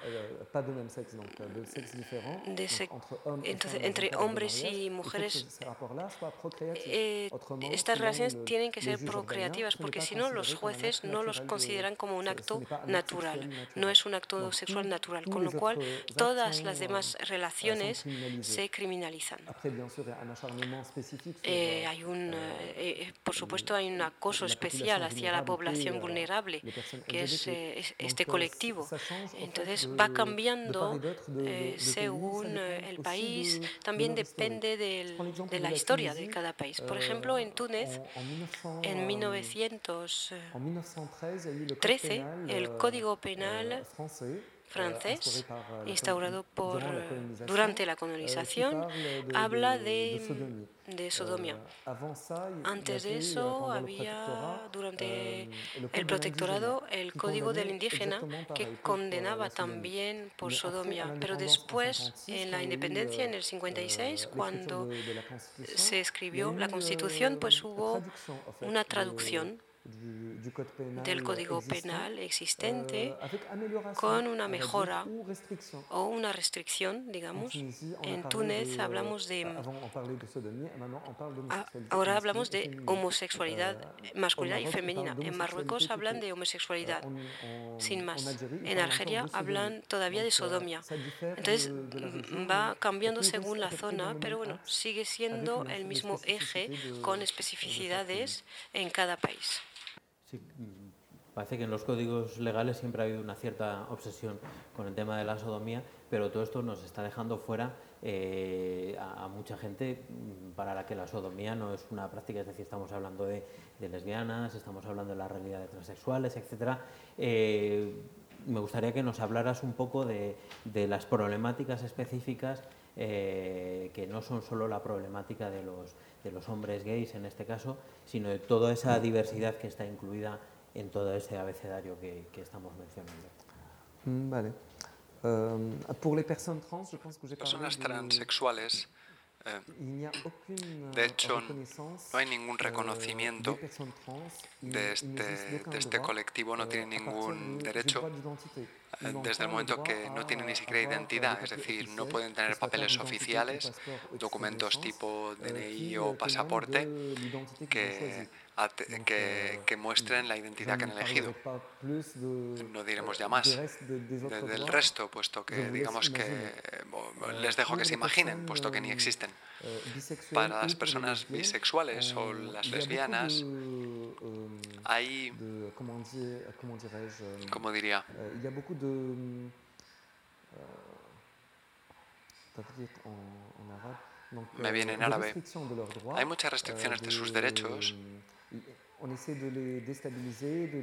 entonces, entre hombres y mujeres, estas relaciones tienen que ser procreativas, porque si no, los jueces no los consideran como un acto natural, no es un acto sexual natural, con lo cual todas las demás relaciones se criminalizan. Eh, hay un, eh, eh, por supuesto, hay un acoso especial hacia la población vulnerable, que es, este colectivo. Entonces va cambiando según el país, también depende de la historia de cada país. Por ejemplo, en Túnez, en 1913, el Código Penal francés, instaurado por, durante la colonización, habla de, de sodomía. Antes de eso había, durante el protectorado, el Código del Indígena que condenaba también por sodomía. Pero después, en la independencia, en el 56, cuando se escribió la Constitución, pues hubo una traducción del Código Penal existente con una mejora o una restricción, digamos. En Túnez hablamos de... Ahora hablamos de homosexualidad masculina y femenina. En Marruecos hablan de homosexualidad, sin más. En Argelia hablan todavía de sodomia. Entonces va cambiando según la zona, pero bueno, sigue siendo el mismo eje con especificidades en cada país. Sí, mm, parece que en los códigos legales siempre ha habido una cierta obsesión con el tema de la sodomía, pero todo esto nos está dejando fuera eh, a, mucha gente mm, para la que la sodomía no es una práctica, es decir, estamos hablando de, lesbianas, estamos hablando de la realidad de transexuales, etc. Eh, me gustaría que nos hablaras un poco de, las problemáticas específicas eh, que no son solo la problemática de los, de los hombres gays en este caso, sino de toda esa diversidad que está incluida en todo ese abecedario que, que estamos mencionando. Mm, vale. Um, pour les personnes trans, je pense que Personas transexuales eh, de hecho, no hay ningún reconocimiento de este, de este colectivo, no tiene ningún derecho eh, desde el momento que no tienen ni siquiera identidad, es decir, no pueden tener papeles oficiales, documentos tipo DNI o pasaporte que que, que, muestren la identidad que han elegido. No diremos ya más del resto, puesto que digamos que les dejo que se imaginen, puesto que ni existen. Para las personas bisexuales o las lesbianas hay, como diría, me viene en árabe. Hay muchas restricciones de sus derechos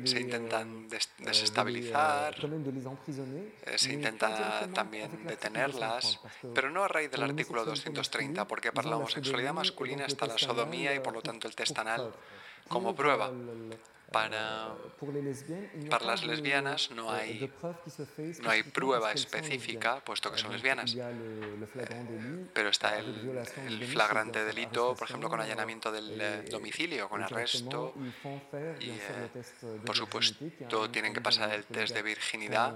se intentan desestabilizar, eh, se intenta también detenerlas, pero no a raíz del artículo 230, porque para la homosexualidad masculina está la sodomía y por lo tanto el test anal como prueba. Para, para las lesbianas no hay, no hay prueba específica, puesto que son lesbianas. Pero está el, el flagrante delito, por ejemplo, con allanamiento del eh, domicilio, con arresto. Y, eh, por supuesto, tienen que pasar el test de virginidad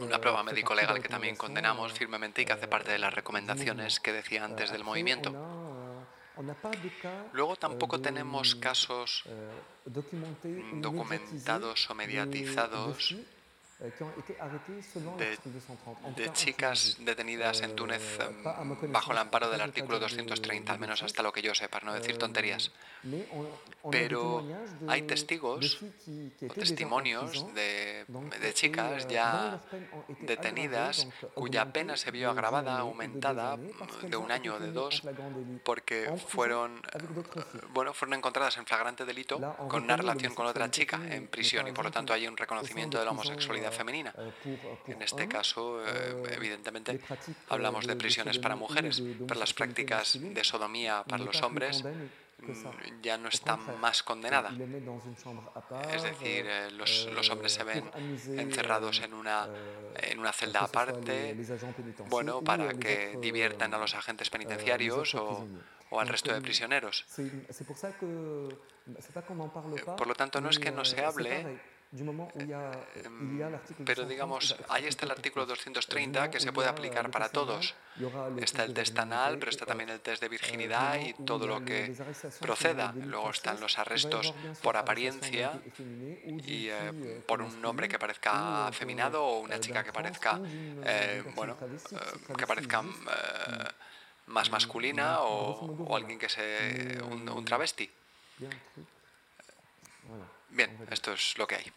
una prueba médico-legal que también condenamos firmemente y que hace parte de las recomendaciones que decía antes del movimiento. Luego tampoco tenemos casos documentados o mediatizados de, chicas detenidas en Túnez bajo el amparo del artículo 230, al menos hasta lo que yo sé, para no decir tonterías. Pero hay testigos o testimonios de, de chicas ya detenidas cuya pena se vio agravada, aumentada de un año o de dos, porque fueron, bueno, fueron encontradas en flagrante delito con una relación con otra chica en prisión y por lo tanto hay un reconocimiento de la homosexualidad femenina. En este caso, evidentemente, hablamos de prisiones para mujeres, pero las prácticas de sodomía para los hombres ya no está más condenada. Es decir, eh, los, los, hombres se ven encerrados en una, en una celda aparte, bueno, para que diviertan a los agentes penitenciarios o, o al resto de prisioneros. Por lo tanto, no es que no se hable pero digamos, ahí está el artículo 230 que se puede aplicar para todos. Está el test anal, pero está también el test de virginidad y todo lo que proceda. Luego están los arrestos por apariencia y eh, por un hombre que parezca afeminado o una chica que parezca, eh, bueno, eh, que parezca más masculina o, alguien que sea un travesti. Bien, esto es lo que hay.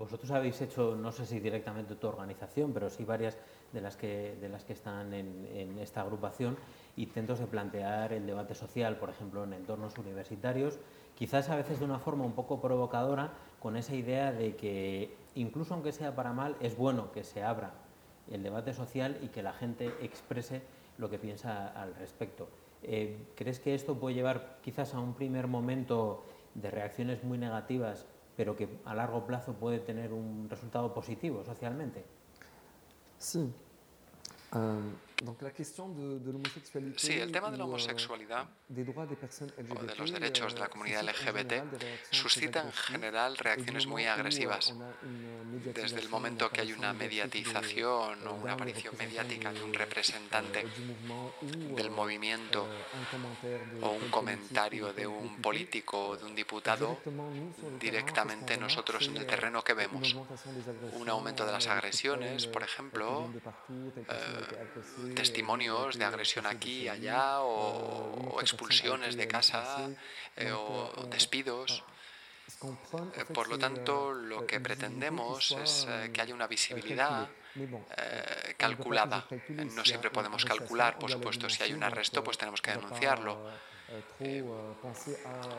Vosotros habéis hecho, no sé si directamente tu organización, pero sí varias de las que, de las que están en, esta agrupación, intentos de plantear el debate social, por ejemplo, en entornos universitarios, quizás a veces de una forma un poco provocadora, con esa idea de que, incluso aunque sea para mal, es bueno que se abra el debate social y que la gente exprese lo que piensa al respecto. Eh, ¿Crees que esto puede llevar quizás a un primer momento de reacciones muy negativas pero que a largo plazo puede tener un resultado positivo socialmente. Sí. Um, Sí, el tema de la homosexualidad o de los derechos de la comunidad LGBT suscita en general reacciones muy agresivas. Desde el momento que hay una mediatización o una aparición mediática de un representante del movimiento o un comentario de un político o de un diputado, directamente nosotros en el terreno que vemos un aumento de las agresiones, por ejemplo, testimonios de agresión aquí y allá o, expulsiones de casa eh, o despidos. Eh, por lo tanto, lo que pretendemos es eh, que haya una visibilidad calculada. No siempre podemos calcular, por supuesto, si hay un arresto, pues tenemos que denunciarlo.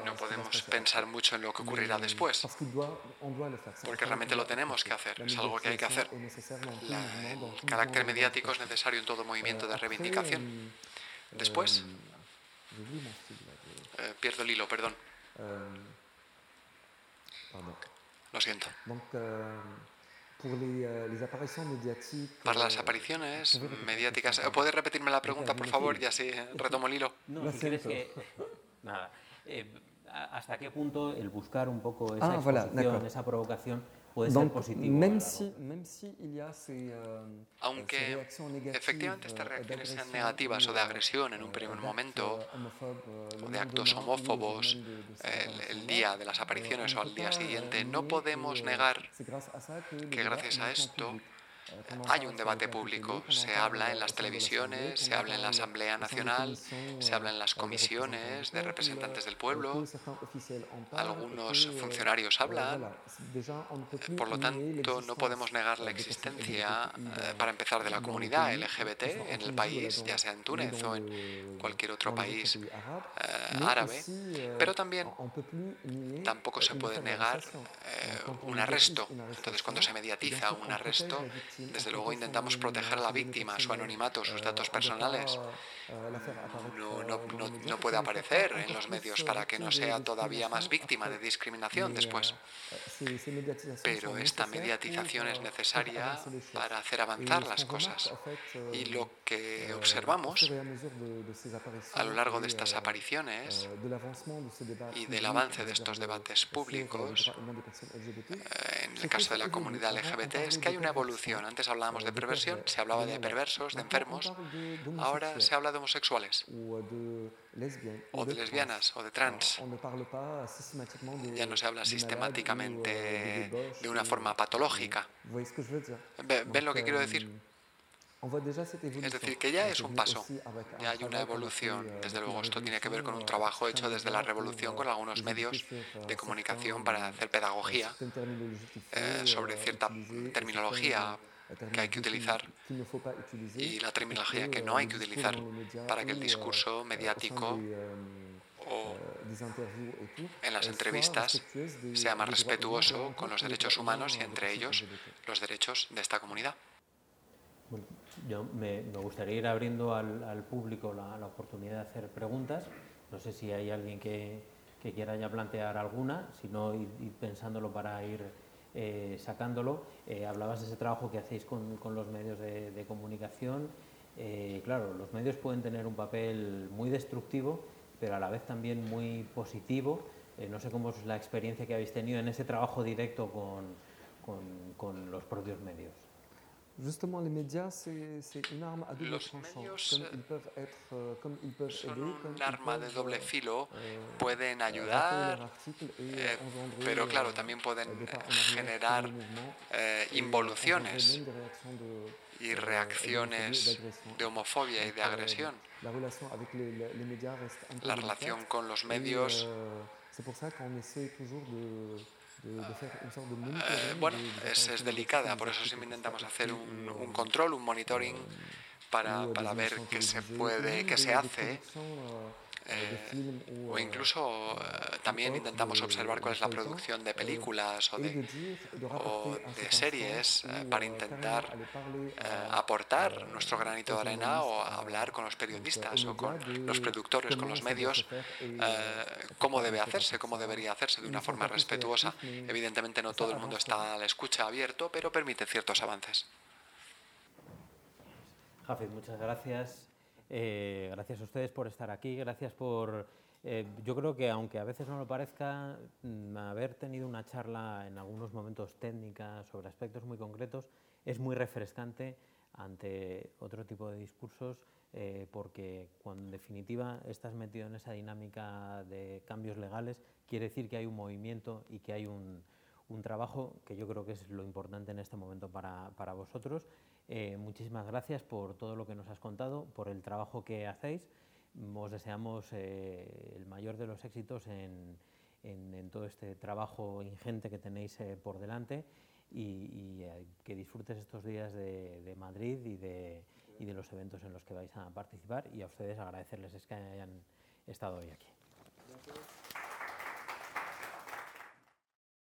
No podemos pensar mucho en lo que ocurrirá después, porque realmente lo tenemos que hacer, es algo que hay que hacer. el carácter mediático es necesario en todo movimiento de reivindicación. Después, eh, pierdo el hilo, perdón. Lo siento. Para las apariciones mediáticas. ¿Puedes repetirme la pregunta, por favor? Ya sí, retomo el hilo. No, si quieres que... Nada. Eh, ¿Hasta qué punto el buscar un poco esa ah, esa provocación puede ser positivo. Euh, Aunque efectivamente estas euh, reacciones sean negativas o de agresión en un primer euh, momento, o de actos homófobos el, día de las apariciones o al día siguiente, no podemos negar que gracias a esto hay un debate público, se habla en las televisiones, se habla en la Asamblea Nacional, se habla en las comisiones de representantes del pueblo, algunos funcionarios hablan, por lo tanto no podemos negar la existencia, eh, para empezar, de la comunidad LGBT en el país, ya sea en Túnez o en cualquier otro país eh, árabe, pero también tampoco se puede negar eh, un arresto. Entonces cuando se mediatiza un arresto, desde luego intentamos proteger a la víctima, su anonimato, sus datos personales. No, puede aparecer en los medios para que no sea todavía más víctima de discriminación después. Pero esta mediatización es necesaria para hacer avanzar las cosas. Que euh, observamos a lo largo de estas euh, apariciones euh, y del avance de estos debates públicos, en el caso de la comunidad LGBT, es que hay una evolución. Antes hablábamos de perversión, se hablaba de perversos, de enfermos, ahora se habla de homosexuales o de lesbianas o de trans. Ya no se habla sistemáticamente de una forma patológica. ¿Ven lo que quiero decir? Es decir, que ya es un paso, ya hay una evolución. Desde luego, esto tiene que ver con un trabajo hecho desde la revolución con algunos medios de comunicación para hacer pedagogía eh, sobre cierta terminología que hay que utilizar y la terminología que no hay que utilizar para que el discurso mediático o en las entrevistas sea más respetuoso con los derechos humanos y entre ellos los derechos de esta comunidad. Yo me, gustaría ir abriendo al, público la, oportunidad de hacer preguntas. No sé si hay alguien que, quiera ya plantear alguna, si no ir pensándolo para ir eh, sacándolo. Eh, hablabas de ese trabajo que hacéis con, los medios de, comunicación. Eh, claro, los medios pueden tener un papel muy destructivo, pero a la vez también muy positivo. no sé cómo es la experiencia que habéis tenido en ese trabajo directo con los propios medios. Justement, les médias, c'est une arme à double tranchant. Comme ils peuvent être, euh, comme ils peuvent son aider, comme un arma de doble filo, euh, pueden ayudar, eh, pero claro, también pueden generar eh, involuciones y reacciones de homofobia y de agresión. La relación con los medios. C'est pour ça qu'on essaie toujours de eh, bueno, es, es, delicada, por eso siempre intentamos hacer un, un control, un monitoring para, para ver qué se puede, qué se hace eh, o incluso eh, también intentamos observar cuál es la producción de películas o de, series eh, para intentar aportar nuestro granito de arena o hablar con los periodistas o con los productores, con los medios, cómo debe hacerse, cómo debería hacerse de una forma respetuosa. Evidentemente no todo el mundo está a la escucha abierto, pero permite ciertos avances. Jafet, muchas gracias. Eh, gracias a ustedes por estar aquí, gracias por... Eh, yo creo que aunque a veces no lo parezca, mm, haber tenido una charla en algunos momentos técnica sobre aspectos muy concretos es muy refrescante ante otro tipo de discursos eh, porque cuando en definitiva estás metido en esa dinámica de cambios legales quiere decir que hay un movimiento y que hay un, un trabajo que yo creo que es lo importante en este momento para, para vosotros eh, muchísimas gracias por todo lo que nos has contado, por el trabajo que hacéis. Os deseamos eh, el mayor de los éxitos en, todo este trabajo ingente que tenéis eh, por delante y, que disfrutes estos días de, Madrid y de, y de, los eventos en los que vais a participar y a ustedes agradecerles que hayan estado hoy aquí.